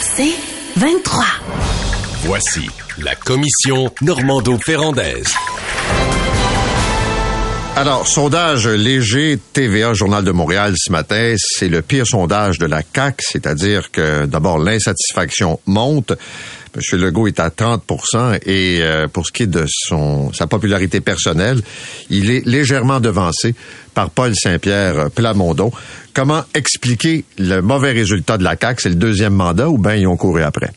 C'est 23. Voici la commission Normando-Ferrandaise. Alors, sondage léger TVA Journal de Montréal ce matin, c'est le pire sondage de la CAC, c'est-à-dire que d'abord l'insatisfaction monte. M. Legault est à 30% et euh, pour ce qui est de son sa popularité personnelle, il est légèrement devancé par Paul Saint-Pierre Plamondon. Comment expliquer le mauvais résultat de la CAQ? C'est le deuxième mandat ou bien ils ont couru après?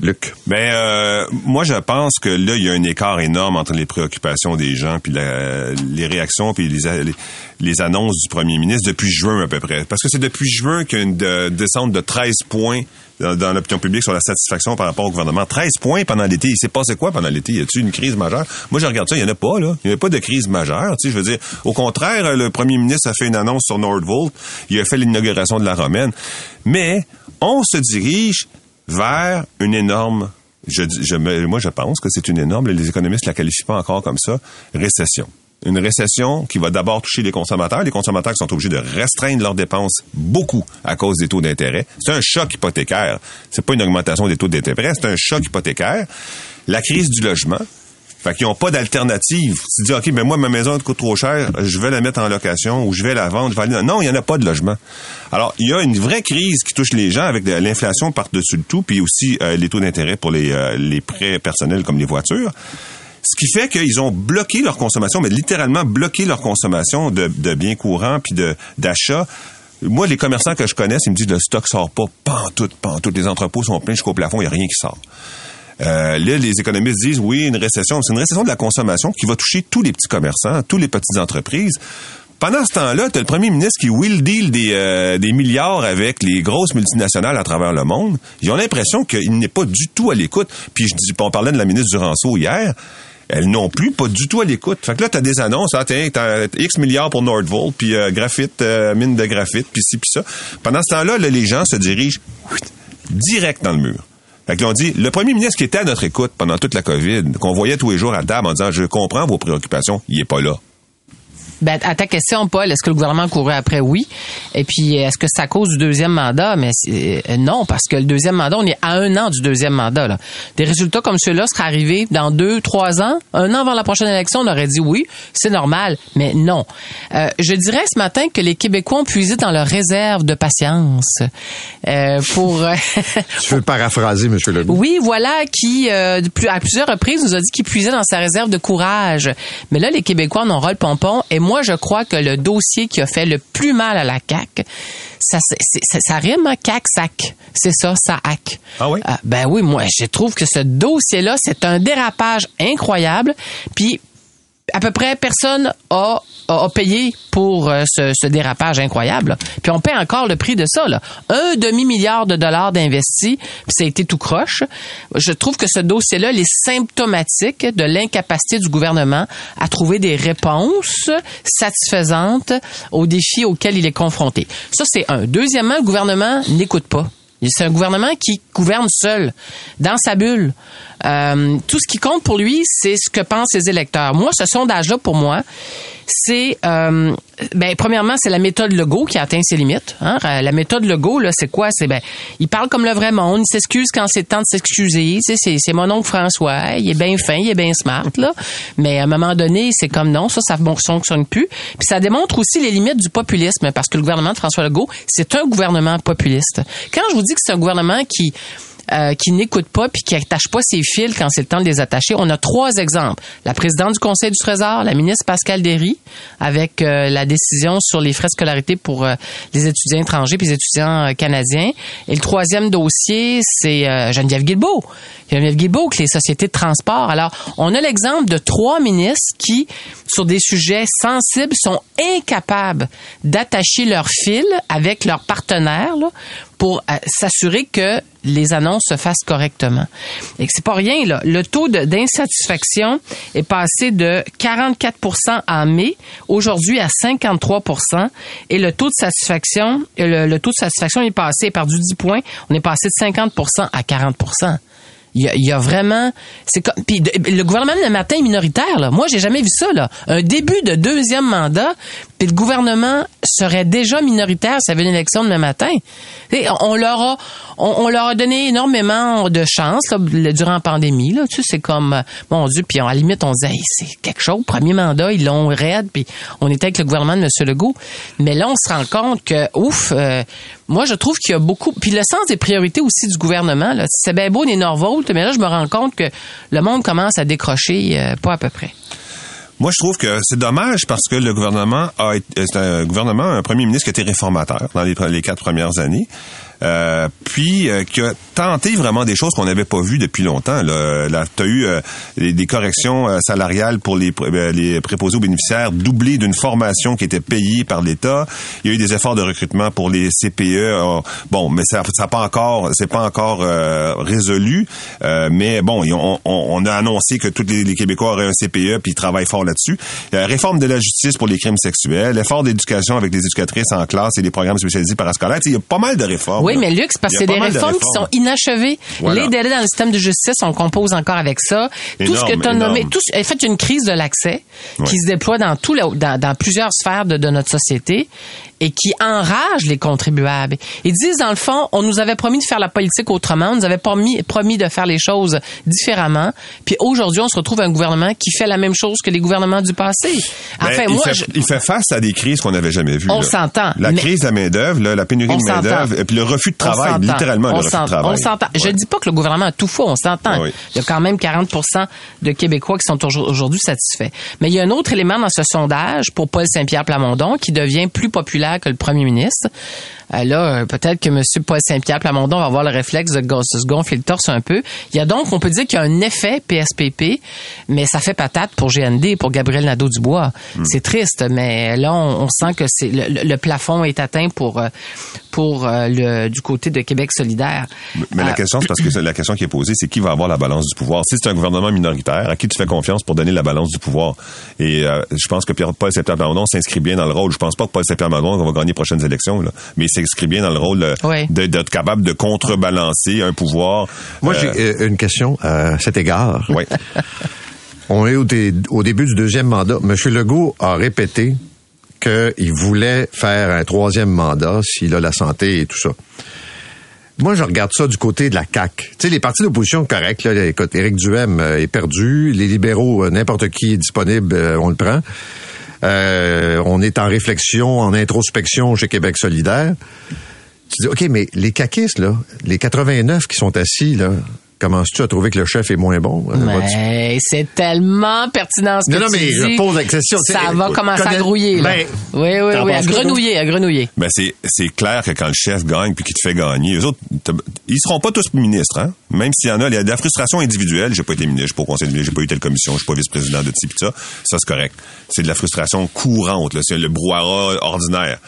Luc? Ben euh, moi je pense que là il y a un écart énorme entre les préoccupations des gens puis les réactions puis les, les, annonces du premier ministre depuis juin à peu près parce que c'est depuis juin qu'il y a une descente de 13 points dans, l'opinion publique sur la satisfaction par rapport au gouvernement. 13 points pendant l'été. Il s'est passé quoi pendant l'été? Y a-t-il une crise majeure? Moi, je regarde ça, il n'y en a pas, là. Il n'y a pas de crise majeure. Tu sais, je veux dire, au contraire, le premier ministre a fait une annonce sur Nordvolt. Il a fait l'inauguration de la Romaine. Mais on se dirige vers une énorme moi, je pense que c'est une énorme, les économistes la qualifient pas encore comme ça, récession une récession qui va d'abord toucher les consommateurs, les consommateurs sont obligés de restreindre leurs dépenses beaucoup à cause des taux d'intérêt. C'est un choc hypothécaire. C'est pas une augmentation des taux d'intérêt, c'est un choc hypothécaire. La crise du logement. Fait qu'ils n'ont pas d'alternative. Tu dis, OK, mais moi, ma maison coûte trop cher, je vais la mettre en location ou je vais la vendre. Non, il n'y en a pas de logement. Alors, il y a une vraie crise qui touche les gens avec l'inflation par-dessus le tout, puis aussi euh, les taux d'intérêt pour les, euh, les prêts personnels comme les voitures. Ce qui fait qu'ils ont bloqué leur consommation, mais littéralement bloqué leur consommation de, biens courants puis de d'achat. Moi, les commerçants que je connais, ils me disent le stock sort pas, pantoute, pantoute. Les entrepôts sont pleins jusqu'au plafond, il n'y a rien qui sort. Euh, là, les économistes disent oui, une récession, c'est une récession de la consommation qui va toucher tous les petits commerçants, tous les petites entreprises. Pendant ce temps-là, tu as le premier ministre qui will deal des, euh, milliards avec les grosses multinationales à travers le monde. Ils ont l'impression qu'il n'est pas du tout à l'écoute. Puis je dis, on parlait de la ministre Duranceau hier elles n'ont plus pas du tout à l'écoute. Fait que là, t'as des annonces, ah, t'as X milliards pour Nordvolt, puis euh, graphite, euh, mine de graphite, puis ci, puis ça. Pendant ce temps-là, les gens se dirigent direct dans le mur. Dit, le premier ministre qui était à notre écoute pendant toute la COVID, qu'on voyait tous les jours à table en disant, je comprends vos préoccupations, il est pas là. Ben, à ta question, Paul, est-ce que le gouvernement courait après? Oui. Et puis, est-ce que c'est à cause du deuxième mandat? Mais euh, non, parce que le deuxième mandat, on est à un an du deuxième mandat. Là. Des résultats comme ceux-là seraient arrivés dans deux, trois ans? Un an avant la prochaine élection, on aurait dit oui, c'est normal. Mais non. Euh, je dirais ce matin que les Québécois ont puisé dans leur réserve de patience euh, pour... tu veux paraphraser, M. Legault? Oui, voilà, qui, à plusieurs reprises, nous a dit qu'il puisait dans sa réserve de courage. Mais là, les Québécois en ont ras le pompon. Et moi, je crois que le dossier qui a fait le plus mal à la CAQ, ça, ça rime à CAC, SAC. C'est ça, ça hack. Ah oui? Euh, ben oui, moi, je trouve que ce dossier-là, c'est un dérapage incroyable. Puis, à peu près personne a, a, payé pour euh, ce, dérapage incroyable. Puis on paie encore le prix de ça. Là. Un demi-milliard de dollars d'investis, puis ça a été tout croche. Je trouve que ce dossier-là est symptomatique de l'incapacité du gouvernement à trouver des réponses satisfaisantes aux défis auxquels il est confronté. Ça, c'est un. Deuxièmement, le gouvernement n'écoute pas. C'est un gouvernement qui gouverne seul, dans sa bulle. Euh, tout ce qui compte pour lui, c'est ce que pensent ses électeurs. Moi, ce sondage-là, pour moi, c'est euh, ben premièrement c'est la méthode Legault qui a atteint ses limites. Hein. La méthode Legault là, c'est quoi? C'est ben il parle comme le vrai monde, il s'excuse quand c'est temps de s'excuser. c'est c'est mon oncle François, il est bien fin, il est bien smart là, mais à un moment donné c'est comme non, ça ça fonctionne plus. Puis ça démontre aussi les limites du populisme parce que le gouvernement de François Legault c'est un gouvernement populiste. Quand je vous dis que c'est un gouvernement qui euh, qui n'écoute pas puis qui attache pas ses fils quand c'est le temps de les attacher. On a trois exemples. La présidente du Conseil du Trésor, la ministre Pascal Derry, avec euh, la décision sur les frais de scolarité pour euh, les étudiants étrangers puis les étudiants canadiens. Et le troisième dossier, c'est Geneviève Guilbeault. Geneviève les sociétés de transport. Alors, on a l'exemple de trois ministres qui, sur des sujets sensibles, sont incapables d'attacher leur fil avec leurs partenaires pour euh, s'assurer que les annonces se fassent correctement. Et c'est pas rien là. Le taux d'insatisfaction est passé de 44% en mai, aujourd'hui à 53% et le taux de satisfaction le, taux de satisfaction est passé par du 10 points, on est passé de 50% à 40 Il y a, y a vraiment, c'est comme, puis le gouvernement le matin est minoritaire là. Moi, j'ai jamais vu ça là. Un début de deuxième mandat, puis le gouvernement serait déjà minoritaire s'il y avait une élection demain matin. Et on leur a, on, leur a donné énormément de chance là, durant la pandémie là. Tu sais, c'est comme, mon Dieu, puis à la limite on disait, Hey, c'est quelque chose. Premier mandat, ils l'ont raide, puis on était avec le gouvernement de M. Legault. Mais là, on se rend compte que, ouf, euh, moi, je trouve qu'il y a beaucoup. Puis le sens des priorités aussi du gouvernement, c'est bien beau des Norvolt, mais là, je me rends compte que le monde commence à décrocher, euh, pas à peu près. Moi, je trouve que c'est dommage parce que le gouvernement a été, c'est un gouvernement, un premier ministre qui a été réformateur dans les quatre premières années. Euh, puis euh, qui a tenté vraiment des choses qu'on n'avait pas vues depuis longtemps. Là, là tu as eu euh, des, corrections euh, salariales pour les, euh, les préposés aux bénéficiaires doublées d'une formation qui était payée par l'État. Il y a eu des efforts de recrutement pour les CPE. Euh, bon, mais ça ça pas encore c'est pas encore résolu. Mais bon, ont- on, on a annoncé que tous les, les Québécois auraient un CPE puis ils travaillent fort là-dessus. Réforme de la justice pour les crimes sexuels, l'effort d'éducation avec les éducatrices en classe et les programmes spécialisés parascolaires. Il y a pas mal de réformes. Là. mais Luc, parce que c'est des de réformes qui sont inachevées. Voilà. Les délais dans le système de justice, on compose encore avec ça. tout ce que tu as nommé, tout, en fait, une crise de l'accès qui se déploie dans tout le- dans, dans plusieurs sphères de, de notre société et qui enrage les contribuables. Ils disent, dans le fond, on nous avait promis de faire la politique autrement, on nous avait promis, promis de faire les choses différemment, puis aujourd'hui, on se retrouve un gouvernement qui fait la même chose que les gouvernements du passé. Ben, Enfin, il, moi, fait, je- il fait face à des crises qu'on n'avait jamais vues. On s'entend, La mais- crise de la main-d'œuvre, la pénurie On de main-d'œuvre, puis le refus de On travail, s'entend. littéralement on le refus de s'entend. travail. On s'entend. Je dis pas que le gouvernement a tout faux, on s'entend. Oui. Il y a quand même 40% de Québécois qui sont aujourd- aujourd'hui satisfaits. Mais il y a un autre élément dans ce sondage pour Paul Saint-Pierre Plamondon qui devient plus populaire que le premier ministre. Euh, là, euh, peut-être que M. Paul Saint-Pierre Plamondon va avoir le réflexe de se gonfler le torse un peu. Il y a donc, on peut dire qu'il y a un effet PSPP, mais ça fait patate pour GND, pour Gabriel Nadeau-Dubois. Hmm. C'est triste, mais là, on, on sent que c'est le, plafond est atteint pour euh, pour le du côté de Québec solidaire. Mais la Euh, question, c'est parce que c'est la question qui est posée, c'est qui va avoir la balance du pouvoir? Si c'est un gouvernement minoritaire, à qui tu fais confiance pour donner la balance du pouvoir? Et euh, je pense que Pierre-Paul Saint-Pierre-Plamondon s'inscrit bien dans le rôle. Je pense pas que Paul Saint-Pierre-Plamondon va gagner les prochaines élections, là. mais il s'inscrit bien dans le rôle euh, Oui. d'être capable de contrebalancer un pouvoir. Moi, Euh, j'ai euh, une question à cet égard. Oui. On est au, dé- au début du deuxième mandat. M. Legault a répété qu'il voulait faire un troisième mandat s'il a la santé et tout ça. Moi, je regarde ça du côté de la CAQ. Tu sais, les partis d'opposition, correct. Là, écoute, Éric Duhem euh, est perdu. Les libéraux, euh, n'importe qui est disponible, euh, on le prend. Euh, on est en réflexion, en introspection chez Québec solidaire. Tu dis, OK, mais les caquistes, là, les 89 qui sont assis, là, commences-tu à trouver que le chef est moins bon? Euh, Mais c'est tellement pertinent ce que Non, non, tu mais dis. je pose la question, tu sais, Ça va écoute, commencer à grouiller. Là. Ben, oui, oui, oui, à grenouiller, à grenouiller. Ben c'est c'est clair que quand le chef gagne puis qu'il te fait gagner, les autres ils seront pas tous ministres hein? Même s'il y en a, il y a de la frustration individuelle, j'ai pas été ministre, j'ai pas au conseil de ministre, j'ai pas eu telle commission, je suis pas vice-président de ci pis ça. Ça c'est correct. C'est de la frustration courante là, c'est le brouhaha ordinaire.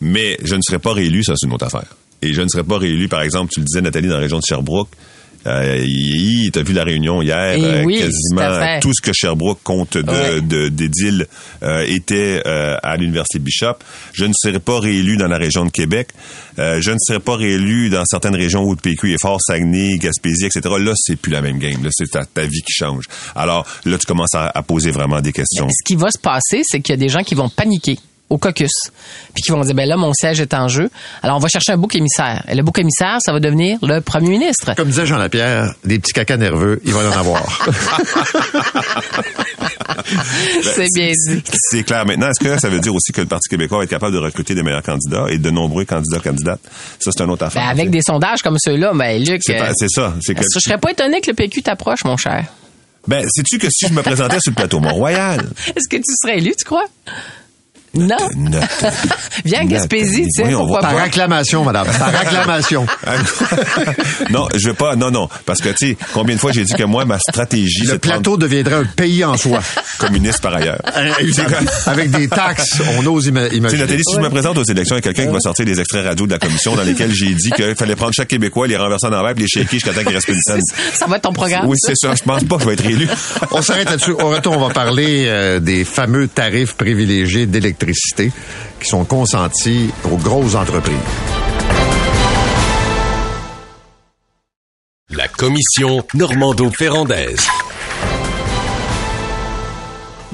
Mais je ne serai pas réélu, ça c'est une autre affaire. Et je ne serai pas réélu par exemple, tu le disais Nathalie dans la région de Sherbrooke. Euh, t'as vu la réunion hier, Eh euh, oui, quasiment tout ce que Sherbrooke compte de, Ouais. de- d'édiles euh, était euh, à l'université Bishop. Je ne serai pas réélu dans la région de Québec. Euh, je ne serai pas réélu dans certaines régions où le PQ est fort, Saguenay, Gaspésie, etc. Là, c'est plus la même game. Là, c'est ta, ta vie qui change. Alors là, tu commences à, à poser vraiment des questions. Ce qui va se passer, c'est qu'il y a des gens qui vont paniquer au caucus, puis qui vont dire, ben là, mon siège est en jeu. Alors, on va chercher un bouc émissaire. Et le bouc émissaire, ça va devenir le premier ministre. Comme disait Jean Lapierre, des petits cacas nerveux, il va y en avoir. c'est bien dit. C'est clair. Maintenant, est-ce que ça veut dire aussi que le Parti québécois va être capable de recruter des meilleurs candidats et de nombreux candidats candidates? Ça, c'est une autre affaire. Ben, avec des sondages comme ceux-là, ben, Luc, C'est euh, ça. Que, je serais pas étonné que le PQ t'approche, mon cher. ben, sais-tu que si je me présentais sur le plateau Mont-Royal, Est-ce que tu serais élu, tu crois? Non. Note. Viens à Gaspésie, tu sais, pourquoi Par acclamation, madame. Par acclamation. non, je veux pas. Non, non, parce que tu sais, combien de fois j'ai dit que moi ma stratégie Le prendre plateau deviendrait un pays en soi. communiste par ailleurs. Évidemment. Avec des taxes, on ose ima- Tu sais, imaginer. Nathalie, si je me présente aux élections, il y a quelqu'un qui va sortir des extraits radio de la commission dans lesquels j'ai dit qu'il fallait prendre chaque Québécois, les renverser en envers, les shaker jusqu'à temps qu'il reste plus une scène. Ça va être ton programme? Oui, c'est ça. Je pense pas que je vais être élu. On s'arrête là-dessus. Au retour, on va parler euh, des fameux tarifs privilégiés d'électricité qui sont consentis aux grosses entreprises. La commission Normando-Ferrandaise.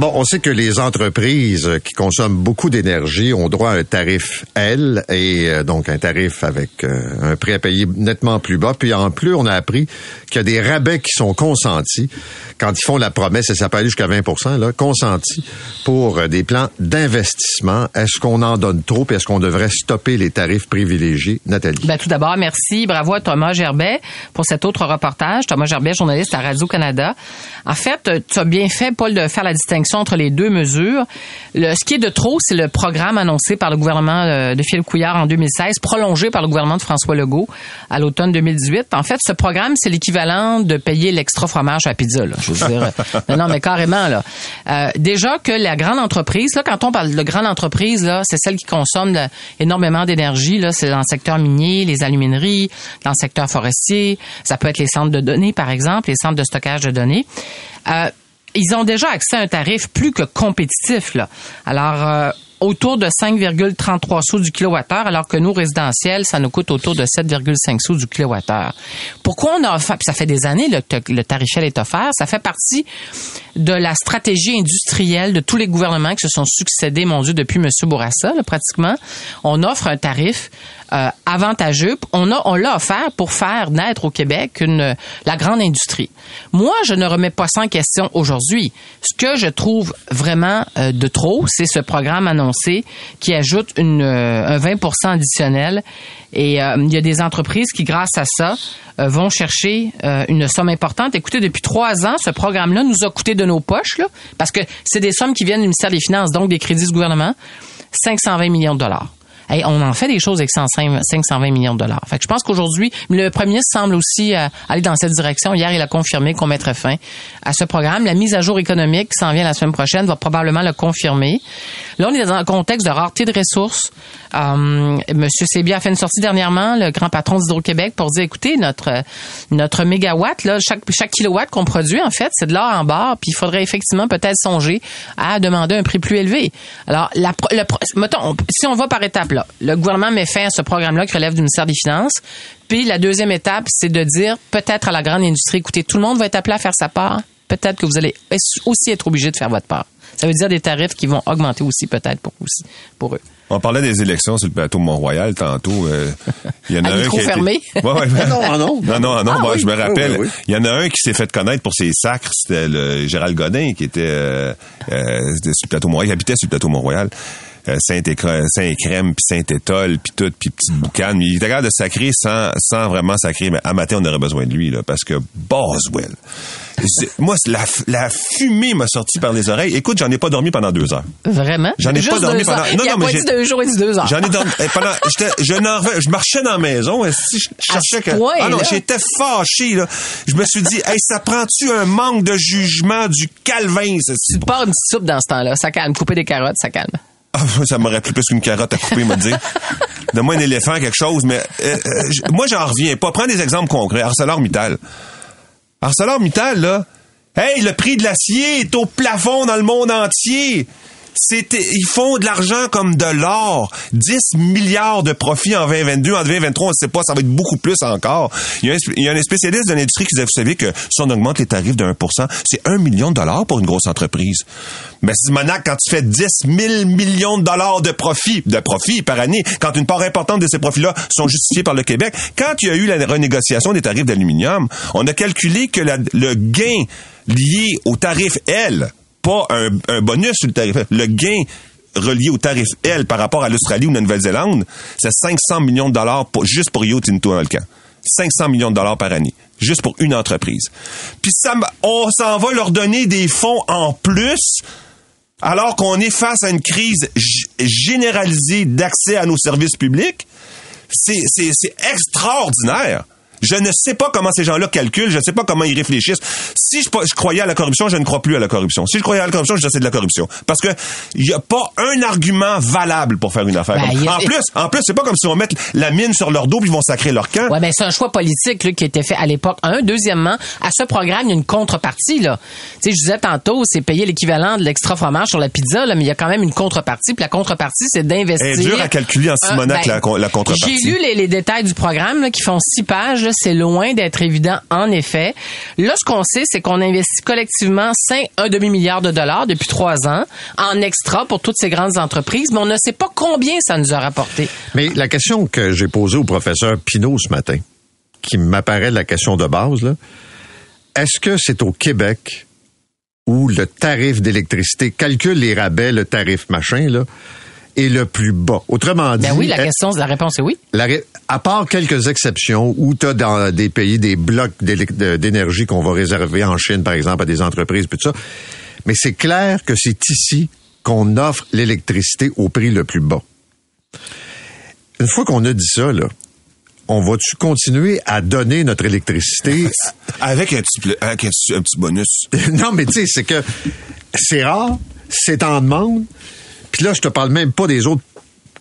Bon, on sait que les entreprises qui consomment beaucoup d'énergie ont droit à un tarif L et euh, donc un tarif avec euh, un prix à payer nettement plus bas. Puis en plus, on a appris qu'il y a des rabais qui sont consentis quand ils font la promesse, et ça peut aller jusqu'à 20% là, consentis pour euh, des plans d'investissement. Est-ce qu'on en donne trop et est-ce qu'on devrait stopper les tarifs privilégiés? Nathalie. Ben, tout d'abord, merci. Bravo à Thomas Gerbet pour cet autre reportage. Thomas Gerbet, journaliste à Radio-Canada. En fait, tu as bien fait, Paul, de faire la distinction entre les deux mesures. Ce qui est de trop, c'est le programme annoncé par le gouvernement euh, de Philippe Couillard en 2016, prolongé par le gouvernement de François Legault à l'automne 2018. En fait, ce programme, c'est l'équivalent de payer l'extra fromage à la pizza. Je veux dire. non, non, mais carrément. là. Euh, déjà que la grande entreprise, là, quand on parle de grande entreprise, là, c'est celle qui consomme énormément d'énergie. Là, c'est dans le secteur minier, les alumineries, dans le secteur forestier. Ça peut être les centres de données, par exemple, les centres de stockage de données. Euh, ils ont déjà accès à un tarif plus que compétitif. Là. Alors, euh, autour de 5,33 sous du kilowattheure, alors que nous, résidentiels, ça nous coûte autour de 7,5 sous du kilowattheure. Pourquoi on a offert, puis ça fait des années que le tarifel est offert, ça fait partie de la stratégie industrielle de tous les gouvernements qui se sont succédés, mon Dieu, depuis M. Bourassa, là, pratiquement. On offre un tarif euh, avantageux. On a, on l'a offert pour faire naître au Québec la grande industrie. Moi, je ne remets pas ça en question aujourd'hui. Ce que je trouve vraiment euh, de trop, c'est ce programme annoncé qui ajoute une, euh, un 20% additionnel. Et euh, il y a des entreprises qui, grâce à ça, vont chercher une somme importante. Écoutez, depuis trois ans, ce programme-là nous a coûté de nos poches, parce que c'est des sommes qui viennent du ministère des Finances, donc des crédits du gouvernement, 520 millions de dollars. Hey, on en fait des choses avec 105 520 millions de dollars. Fait que je pense qu'aujourd'hui, le premier ministre semble aussi euh, aller dans cette direction. Hier, il a confirmé qu'on mettrait fin à ce programme. La mise à jour économique qui s'en vient la semaine prochaine va probablement le confirmer. Là, on est dans un contexte de rareté de ressources. Euh, Monsieur Sébia a fait une sortie dernièrement, le grand patron d'Hydro-Québec, pour dire, écoutez, notre notre mégawatt, là, chaque, chaque kilowatt qu'on produit, en fait, c'est de l'or en barre, puis il faudrait effectivement peut-être songer à demander un prix plus élevé. Alors, la, le, mettons, on- si on va par étapes, là, le gouvernement met fin à ce programme-là qui relève du ministère des Finances. Puis la deuxième étape, c'est de dire peut-être à la grande industrie, écoutez, tout le monde va être appelé à faire sa part. Peut-être que vous allez aussi être obligé de faire votre part. Ça veut dire des tarifs qui vont augmenter aussi peut-être pour, aussi, pour eux. On parlait des élections sur le plateau Mont-Royal tantôt. euh, Il y en a un qui a été- fermé. Ouais, ouais, ouais. non, ah non. Non, non, non, Ah moi, oui. je me rappelle. Oui, oui, oui. Il y en a un qui s'est fait connaître pour ses sacres, c'était le Gérald Godin, qui était euh, euh, sur le plateau Mont-Royal, qui habitait sur le plateau Mont-Royal. Euh, Saint-Écrème, Saint-Crème, puis Saint-Étole, puis tout, puis petite boucane. Mais il était capable de sacrer sans, sans vraiment sacrer. Mais à matin, on aurait besoin de lui, là, parce que Boswell. Moi, la, la fumée m'a sorti par les oreilles. Écoute, j'en ai pas dormi pendant deux heures. Vraiment? J'en ai Juste pas dormi pendant- heures. Non, il a non, mais pas dit deux jours et dit deux heures. J'en ai dormi. eh, pendant, j'étais, je, je marchais dans la maison. eh, Si je cherchais que. point, ah non, j'étais fâché, là. Je me suis dit, hey, ça prend-tu un manque de jugement du calvin, ceci? Tu pars une soupe dans ce temps-là. Ça calme. Couper des carottes, ça calme. Ah, ça m'aurait plu plus qu'une carotte à couper, me dire. Donne-moi un éléphant, quelque chose, mais euh, euh, moi, j'en reviens pas. Prends des exemples concrets. ArcelorMittal. ArcelorMittal, là, hey, le prix de l'acier est au plafond dans le monde entier. C'était, ils font de l'argent comme de l'or. 10 milliards de profits en 2022. En 2023, on ne sait pas, ça va être beaucoup plus encore. Il y a un, spécialiste de l'industrie qui disait, vous savez que si on augmente les tarifs de 1 c'est 1 million de dollars pour une grosse entreprise. Mais Simonac, quand tu fais 10 000 millions de dollars de profits, par année, quand une part importante de ces profits-là sont justifiés par le Québec, quand il y a eu la renégociation des tarifs d'aluminium, on a calculé que le gain lié au tarif L, pas un, un bonus sur le tarif le gain relié au tarif L par rapport à l'Australie ou la Nouvelle-Zélande, c'est 500 millions de dollars pour, juste pour Rio Tinto dans le camp. 500 millions de dollars par année, juste pour une entreprise. Puis ça, on s'en va leur donner des fonds en plus alors qu'on est face à une crise généralisée d'accès à nos services publics, c'est extraordinaire. Je ne sais pas comment ces gens-là calculent, je ne sais pas comment ils réfléchissent. Si je, je croyais à la corruption, je ne crois plus à la corruption. Si je croyais à la corruption, je dis c'est de la corruption. Parce que il n'y a pas un argument valable pour faire une affaire. Ben, comme- a- En plus, en plus, c'est pas comme si on met la mine sur leur dos puis ils vont sacrer leur camp. Ouais, ben c'est un choix politique là, qui a été fait à l'époque. Un, deuxièmement, à ce programme, il y a une contrepartie là. Tu sais, je disais tantôt, c'est payer l'équivalent de l'extra fromage sur la pizza, là, mais il y a quand même une contrepartie. Puis la contrepartie, c'est d'investir. Elle est dure à calculer en Simonac, Euh, la contrepartie. J'ai lu les, les détails du programme là, qui font six pages. C'est loin d'être évident, en effet. Là, ce qu'on sait, c'est qu'on investit collectivement 5, un demi-milliard de dollars depuis trois ans en extra pour toutes ces grandes entreprises, mais on ne sait pas combien ça nous a rapporté. Mais la question que j'ai posée au professeur Pinault ce matin, qui m'apparaît la question de base, est-ce que c'est au Québec où le tarif d'électricité calcule les rabais, le tarif machin, là, est le plus bas? Autrement dit. Ben oui, la est- question, la réponse est oui. la à part quelques exceptions où tu as dans des pays des blocs d'énergie qu'on va réserver en Chine, par exemple, à des entreprises, puis tout ça. Mais c'est clair que c'est ici qu'on offre l'électricité au prix le plus bas. Une fois qu'on a dit ça, là, on va-tu continuer à donner notre électricité? Avec un petit, avec un petit bonus. non, mais tu sais, c'est que c'est rare, c'est en demande. Puis là, je te parle même pas des autres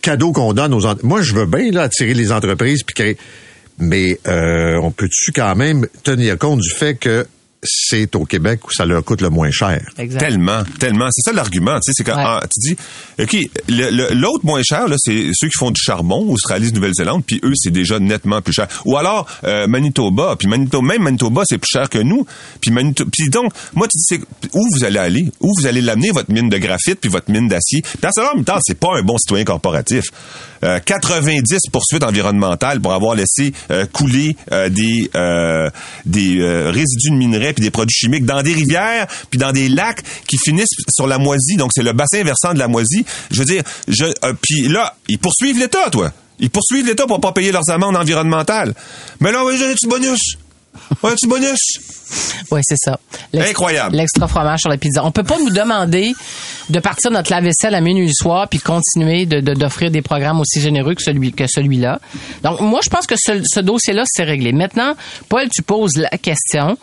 cadeaux qu'on donne aux entreprises. Moi, je veux bien là, attirer les entreprises puis créer. Mais euh, on peut-tu quand même tenir compte du fait que c'est au Québec où ça leur coûte le moins cher? Exact. Tellement, tellement. C'est ça l'argument. Tu sais, c'est quand Ouais. ah, tu dis, OK, le- le- l'autre moins cher, là, c'est ceux qui font du charbon, Australie, Nouvelle-Zélande, puis eux, c'est déjà nettement plus cher. Ou alors, euh, Manitoba, puis Manitoba, même Manitoba, c'est plus cher que nous. Puis Manitoba, puis donc, moi, tu dis, c'est où vous allez aller? Où vous allez l'amener, votre mine de graphite, puis votre mine d'acier? Puis à ce moment c'est pas un bon citoyen corporatif. Euh, 90 poursuites environnementales pour avoir laissé euh, couler euh, des euh, des euh, résidus de minerais puis des produits chimiques dans des rivières puis dans des lacs qui finissent sur la moisie. Donc c'est le bassin versant de la moisie. Je veux dire je euh, puis là ils poursuivent l'État toi. Ils poursuivent l'État pour pas payer leurs amendes environnementales. Mais là lui donner un petit bonus? Un petit bonus? Oui, c'est ça. Incroyable. L'extra fromage sur la pizza. On peut pas nous demander de partir notre lave-vaisselle à minuit du soir puis continuer de, de- d'offrir des programmes aussi généreux que celui que celui-là. Donc moi, je pense que ce, ce dossier-là c'est réglé. Maintenant, Paul, tu poses la question.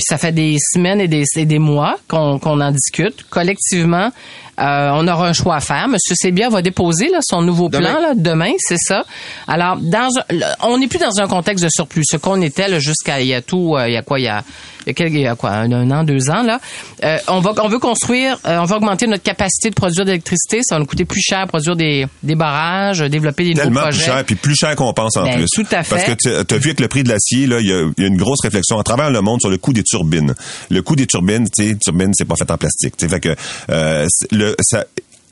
Puis ça fait des semaines et des, et des mois qu'on, qu'on en discute. Collectivement, euh, on aura un choix à faire. Monsieur Sébia va déposer là, son nouveau Demain. plan là, demain, c'est ça. Alors, dans un- on n'est plus dans un contexte de surplus, ce qu'on était là, jusqu'à il y a tout, euh, il y a quoi, il y a, il y a, quel- il y a quoi, un, un an, deux ans là. Euh, on va, on veut construire, euh, on va augmenter notre capacité de produire de l'électricité. Ça va nous coûter plus cher produire des, des barrages, développer des nouveaux tellement plus projets. cher, puis plus cher qu'on pense en Ben, plus. tout à fait. Parce que tu as vu avec le prix de l'acier, là, il y, a il y a une grosse réflexion à travers le monde sur le coût des turbines. Le coût des turbines, tu sais, turbine, c'est pas fait en plastique. Fait que euh,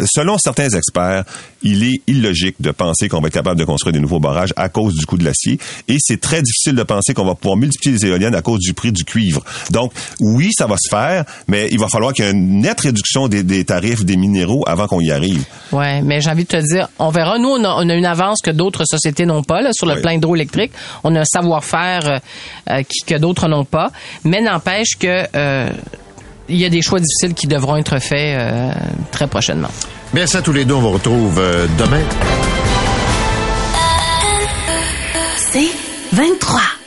Selon certains experts, il est illogique de penser qu'on va être capable de construire des nouveaux barrages à cause du coût de l'acier et c'est très difficile de penser qu'on va pouvoir multiplier les éoliennes à cause du prix du cuivre. Donc, oui, ça va se faire, mais il va falloir qu'il y ait une nette réduction des, des tarifs des minéraux avant qu'on y arrive. Ouais, mais j'ai envie de te dire, on verra. Nous, on a, on a une avance que d'autres sociétés n'ont pas là, sur le Oui. plan hydroélectrique. On a un savoir-faire euh, euh, qui- que d'autres n'ont pas. Mais n'empêche que euh, il y a des choix difficiles qui devront être faits euh, très prochainement. Merci à tous les deux. On vous retrouve euh, demain. C'est 23.